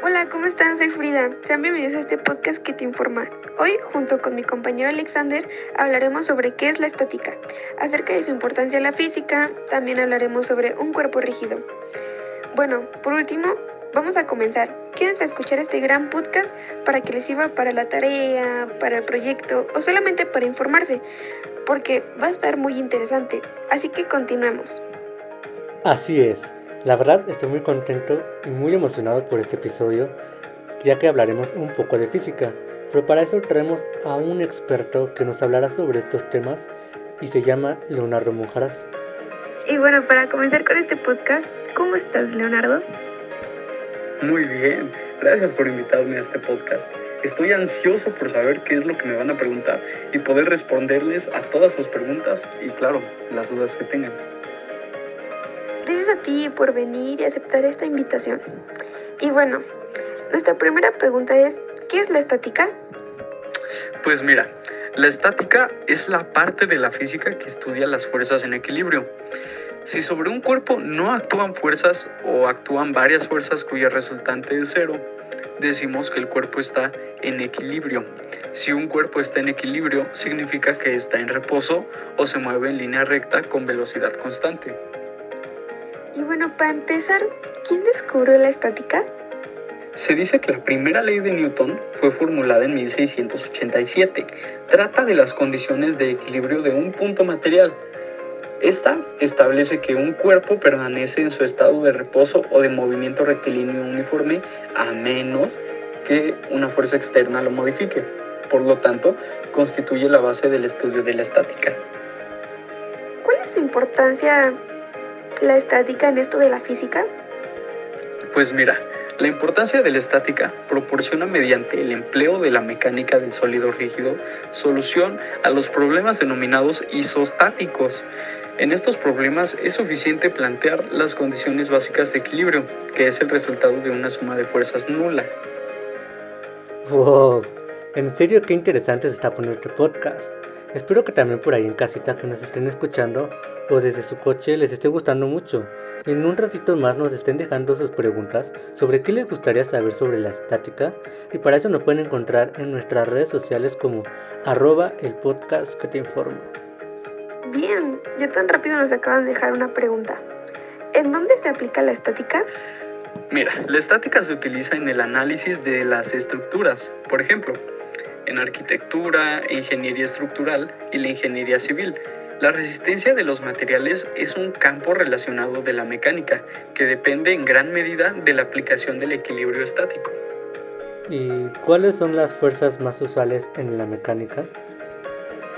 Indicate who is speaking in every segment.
Speaker 1: Hola, ¿cómo están? Soy Frida. Sean bienvenidos a este podcast que te informa. Hoy, junto con mi compañero Alexander, hablaremos sobre qué es la estática, acerca de su importancia en la física, también hablaremos sobre un cuerpo rígido. Bueno, por último, vamos a comenzar. Quédense a escuchar este gran podcast para que les sirva para la tarea, para el proyecto o solamente para informarse, porque va a estar muy interesante. Así que continuemos.
Speaker 2: Así es. La verdad estoy muy contento y muy emocionado por este episodio, ya que hablaremos un poco de física, pero para eso traemos a un experto que nos hablará sobre estos temas y se llama Leonardo Monjaras.
Speaker 1: Y bueno, para comenzar con este podcast, ¿cómo estás, Leonardo?
Speaker 3: Muy bien, gracias por invitarme a este podcast. Estoy ansioso por saber qué es lo que me van a preguntar y poder responderles a todas sus preguntas y claro, las dudas que tengan.
Speaker 1: Por venir y aceptar esta invitación. Y bueno, nuestra primera pregunta es, ¿qué es la estática?
Speaker 3: Pues mira, la estática es la parte de la física que estudia las fuerzas en equilibrio. Si sobre un cuerpo no actúan fuerzas o actúan varias fuerzas cuya resultante es cero, decimos que el cuerpo está en equilibrio. Si un cuerpo está en equilibrio, significa que está en reposo o se mueve en línea recta con velocidad constante.
Speaker 1: Y bueno, para empezar, ¿quién descubrió la estática?
Speaker 3: Se dice que la primera ley de Newton fue formulada en 1687. Trata de las condiciones de equilibrio de un punto material. Esta establece que un cuerpo permanece en su estado de reposo o de movimiento rectilíneo uniforme a menos que una fuerza externa lo modifique. Por lo tanto, constituye la base del estudio de la estática.
Speaker 1: ¿Cuál es su importancia la estática en esto de la física?
Speaker 3: Pues mira, la importancia de la estática proporciona mediante el empleo de la mecánica del sólido rígido solución a los problemas denominados isostáticos. En estos problemas es suficiente plantear las condiciones básicas de equilibrio, que es el resultado de una suma de fuerzas nula.
Speaker 2: ¡Wow! En serio, qué interesante se está poniendo este podcast. Espero que también por ahí en casita que nos estén escuchando o desde su coche les esté gustando mucho. En un ratito más nos estén dejando sus preguntas sobre qué les gustaría saber sobre la estática y para eso nos pueden encontrar en nuestras redes sociales como arroba el podcast que te informa.
Speaker 1: Bien, ya tan rápido nos acaban de dejar una pregunta. ¿En dónde se aplica la estática?
Speaker 3: Mira, la estática se utiliza en el análisis de las estructuras, por ejemplo, en arquitectura, ingeniería estructural y la ingeniería civil. La resistencia de los materiales es un campo relacionado de la mecánica que depende en gran medida de la aplicación del equilibrio estático.
Speaker 2: ¿Y cuáles son las fuerzas más usuales en la mecánica?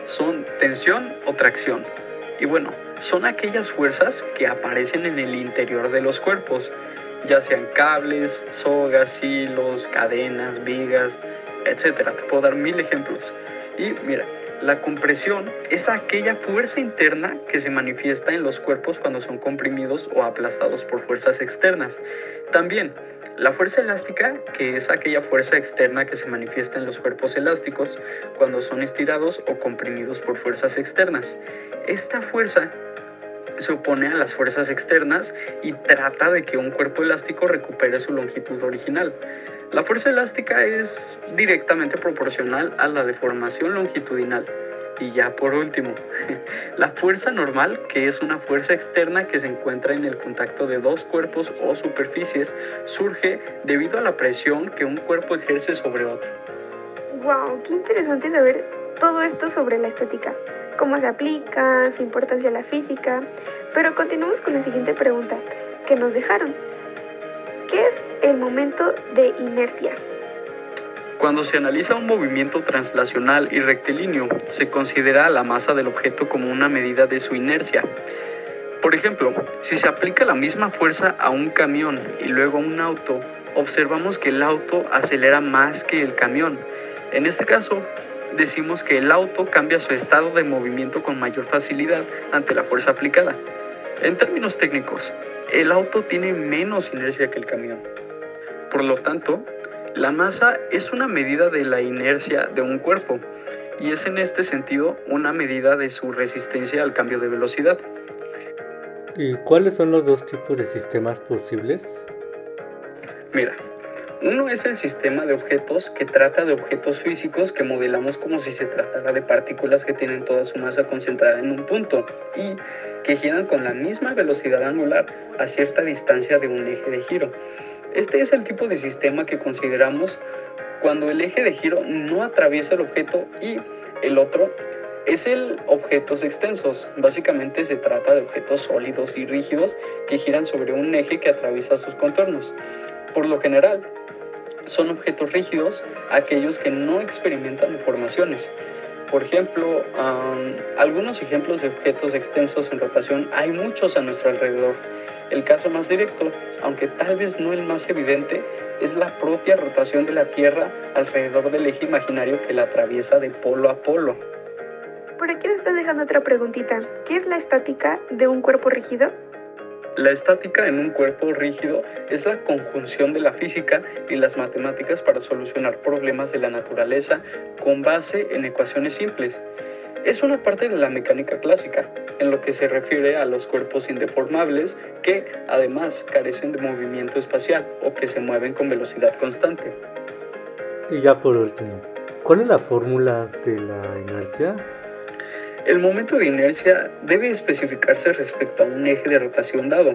Speaker 3: Son tensión o tracción. Y bueno, son aquellas fuerzas que aparecen en el interior de los cuerpos, ya sean cables, sogas, hilos, cadenas, vigas, etc. Te puedo dar mil ejemplos. Y mira, la compresión es aquella fuerza interna que se manifiesta en los cuerpos cuando son comprimidos o aplastados por fuerzas externas. También, la fuerza elástica, que es aquella fuerza externa que se manifiesta en los cuerpos elásticos cuando son estirados o comprimidos por fuerzas externas. Esta fuerza se opone a las fuerzas externas y trata de que un cuerpo elástico recupere su longitud original. La fuerza elástica es directamente proporcional a la deformación longitudinal. Y ya por último, la fuerza normal, que es una fuerza externa que se encuentra en el contacto de dos cuerpos o superficies, surge debido a la presión que un cuerpo ejerce sobre otro.
Speaker 1: ¡Wow! ¡Qué interesante saber todo esto sobre la estética! Cómo se aplica, su importancia en la física. Pero continuamos con la siguiente pregunta que nos dejaron. ¿Qué es el momento de inercia?
Speaker 3: Cuando se analiza un movimiento translacional y rectilíneo, se considera la masa del objeto como una medida de su inercia. Por ejemplo, si se aplica la misma fuerza a un camión y luego a un auto, observamos que el auto acelera más que el camión. En este caso, decimos que el auto cambia su estado de movimiento con mayor facilidad ante la fuerza aplicada. En términos técnicos, el auto tiene menos inercia que el camión. Por lo tanto, la masa es una medida de la inercia de un cuerpo y es en este sentido una medida de su resistencia al cambio de velocidad.
Speaker 2: ¿Y cuáles son los dos tipos de sistemas posibles?
Speaker 3: Mira, Uno es el sistema de objetos que trata de objetos físicos que modelamos como si se tratara de partículas que tienen toda su masa concentrada en un punto y que giran con la misma velocidad angular a cierta distancia de un eje de giro. Este es el tipo de sistema que consideramos cuando el eje de giro no atraviesa el objeto y el otro es el objetos extensos. Básicamente se trata de objetos sólidos y rígidos que giran sobre un eje que atraviesa sus contornos. Por lo general, son objetos rígidos aquellos que no experimentan deformaciones. Por ejemplo, algunos ejemplos de objetos extensos en rotación hay muchos a nuestro alrededor. El caso más directo, aunque tal vez no el más evidente, es la propia rotación de la Tierra alrededor del eje imaginario que la atraviesa de polo a polo.
Speaker 1: Por aquí nos están dejando otra preguntita. ¿Qué es la estática de un cuerpo rígido?
Speaker 3: La estática en un cuerpo rígido es la conjunción de la física y las matemáticas para solucionar problemas de la naturaleza con base en ecuaciones simples. Es una parte de la mecánica clásica, en lo que se refiere a los cuerpos indeformables que además carecen de movimiento espacial o que se mueven con velocidad constante.
Speaker 2: Y ya por último, ¿cuál es la fórmula de la inercia?
Speaker 3: El momento de inercia debe especificarse respecto a un eje de rotación dado.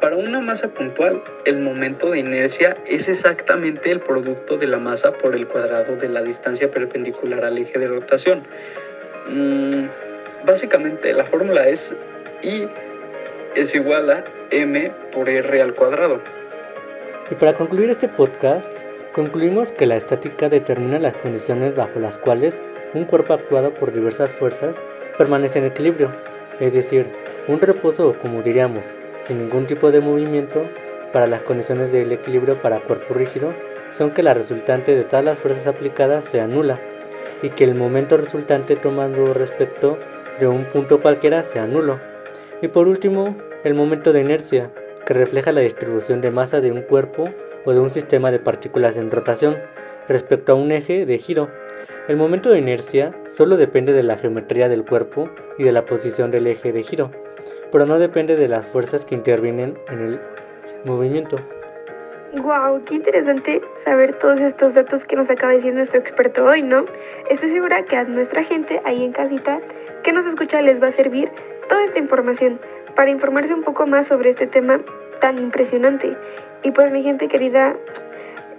Speaker 3: Para una masa puntual, el momento de inercia es exactamente el producto de la masa por el cuadrado de la distancia perpendicular al eje de rotación. Mm, básicamente la fórmula es I es igual a m por r al cuadrado.
Speaker 2: Y para concluir este podcast, concluimos que la estática determina las condiciones bajo las cuales un cuerpo actuado por diversas fuerzas permanece en equilibrio, es decir, un reposo como diríamos, sin ningún tipo de movimiento para las condiciones del equilibrio para cuerpo rígido son que la resultante de todas las fuerzas aplicadas sea nula y que el momento resultante tomando respecto de un punto cualquiera sea nulo. Y por último, el momento de inercia, que refleja la distribución de masa de un cuerpo o de un sistema de partículas en rotación respecto a un eje de giro. El momento de inercia solo depende de la geometría del cuerpo y de la posición del eje de giro, pero no depende de las fuerzas que intervienen en el movimiento.
Speaker 1: Wow, qué interesante saber todos estos datos que nos acaba de decir nuestro experto hoy, ¿no? Estoy segura que a nuestra gente ahí en casita que nos escucha les va a servir toda esta información para informarse un poco más sobre este tema tan impresionante. Y pues mi gente querida,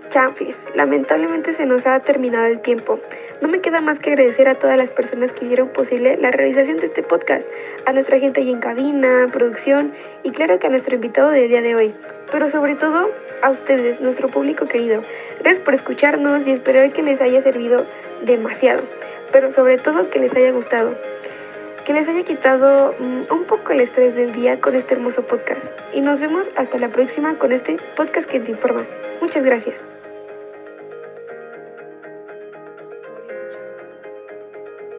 Speaker 1: Chanfis, lamentablemente se nos ha terminado el tiempo. No me queda más que agradecer a todas las personas que hicieron posible la realización de este podcast, a nuestra gente ahí en cabina, producción y claro que a nuestro invitado del día de hoy. Pero sobre todo a ustedes, nuestro público querido. Gracias por escucharnos y espero que les haya servido demasiado, pero sobre todo que les haya gustado que les haya quitado mm, un poco el estrés del día con este hermoso podcast. Y nos vemos hasta la próxima con este podcast que te informa. Muchas gracias.